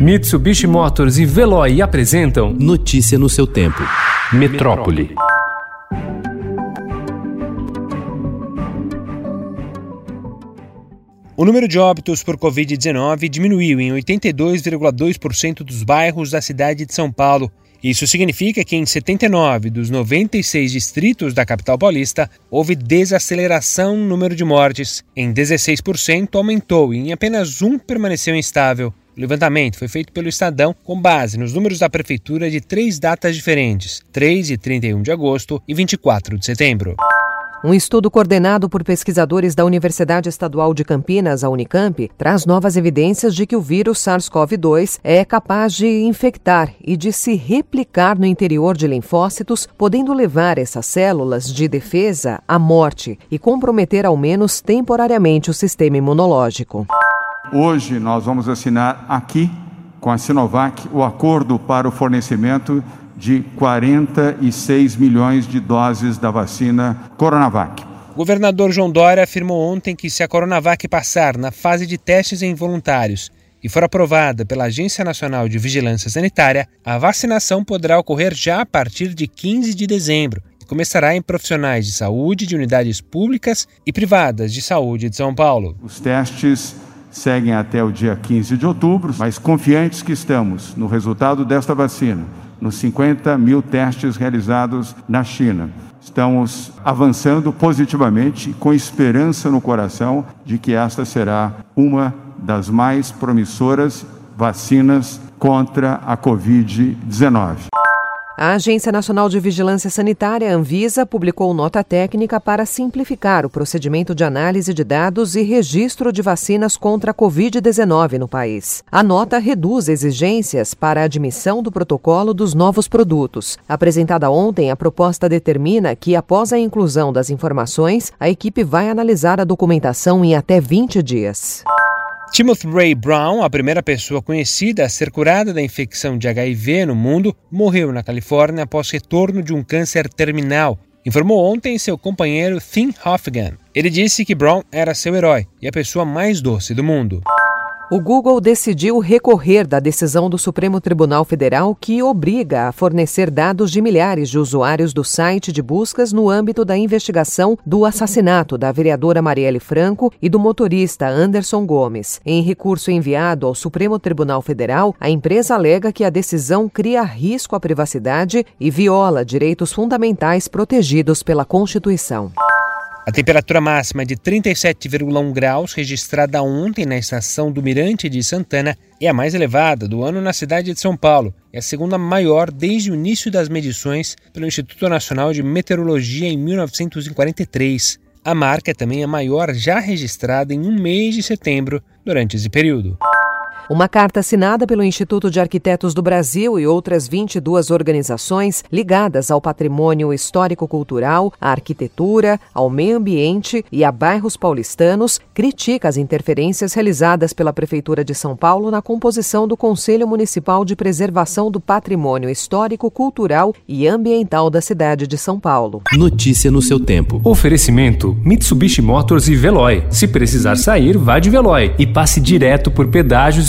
Mitsubishi Motors e Veloy apresentam Notícia no seu tempo. Metrópole. O número de óbitos por Covid-19 diminuiu em 82,2% dos bairros da cidade de São Paulo. Isso significa que em 79 dos 96 distritos da capital paulista houve desaceleração no número de mortes. Em 16% aumentou e em apenas um permaneceu instável. O levantamento foi feito pelo Estadão com base nos números da Prefeitura de três datas diferentes: 3 e 31 de agosto e 24 de setembro. Um estudo coordenado por pesquisadores da Universidade Estadual de Campinas, a Unicamp, traz novas evidências de que o vírus SARS-CoV-2 é capaz de infectar e de se replicar no interior de linfócitos, podendo levar essas células de defesa à morte e comprometer ao menos temporariamente o sistema imunológico. Hoje nós vamos assinar aqui com a Sinovac o acordo para o fornecimento de 46 milhões de doses da vacina Coronavac. O governador João Dória afirmou ontem que se a Coronavac passar na fase de testes em voluntários e for aprovada pela Agência Nacional de Vigilância Sanitária, a vacinação poderá ocorrer já a partir de 15 de dezembro e começará em profissionais de saúde de unidades públicas e privadas de saúde de São Paulo. Os testes seguem até o dia 15 de outubro, mas confiantes que estamos no resultado desta vacina nos 50 mil testes realizados na China. Estamos avançando positivamente, com esperança no coração de que esta será uma das mais promissoras vacinas contra a Covid-19. A Agência Nacional de Vigilância Sanitária, Anvisa, publicou nota técnica para simplificar o procedimento de análise de dados e registro de vacinas contra a Covid-19 no país. A nota reduz exigências para a admissão do protocolo dos novos produtos. Apresentada ontem, a proposta determina que, após a inclusão das informações, a equipe vai analisar a documentação em até 20 dias. Timothy Ray Brown, a primeira pessoa conhecida a ser curada da infecção de HIV no mundo, morreu na Califórnia após retorno de um câncer terminal, informou ontem seu companheiro Tim Hoffman. Ele disse que Brown era seu herói e a pessoa mais doce do mundo. O Google decidiu recorrer da decisão do Supremo Tribunal Federal que obriga a fornecer dados de milhares de usuários do site de buscas no âmbito da investigação do assassinato da vereadora Marielle Franco e do motorista Anderson Gomes. Em recurso enviado ao Supremo Tribunal Federal, a empresa alega que a decisão cria risco à privacidade e viola direitos fundamentais protegidos pela Constituição. A temperatura máxima de 37,1 graus, registrada ontem na estação do Mirante de Santana, é a mais elevada do ano na cidade de São Paulo e a segunda maior desde o início das medições pelo Instituto Nacional de Meteorologia em 1943. A marca é também a maior já registrada em um mês de setembro durante esse período. Uma carta assinada pelo Instituto de Arquitetos do Brasil e outras 22 organizações ligadas ao patrimônio histórico-cultural, à arquitetura, ao meio ambiente e a bairros paulistanos critica as interferências realizadas pela Prefeitura de São Paulo na composição do Conselho Municipal de Preservação do Patrimônio Histórico, Cultural e Ambiental da cidade de São Paulo. Notícia no seu tempo. Oferecimento: Mitsubishi Motors e Veloy. Se precisar sair, vá de Veloy e passe direto por pedágios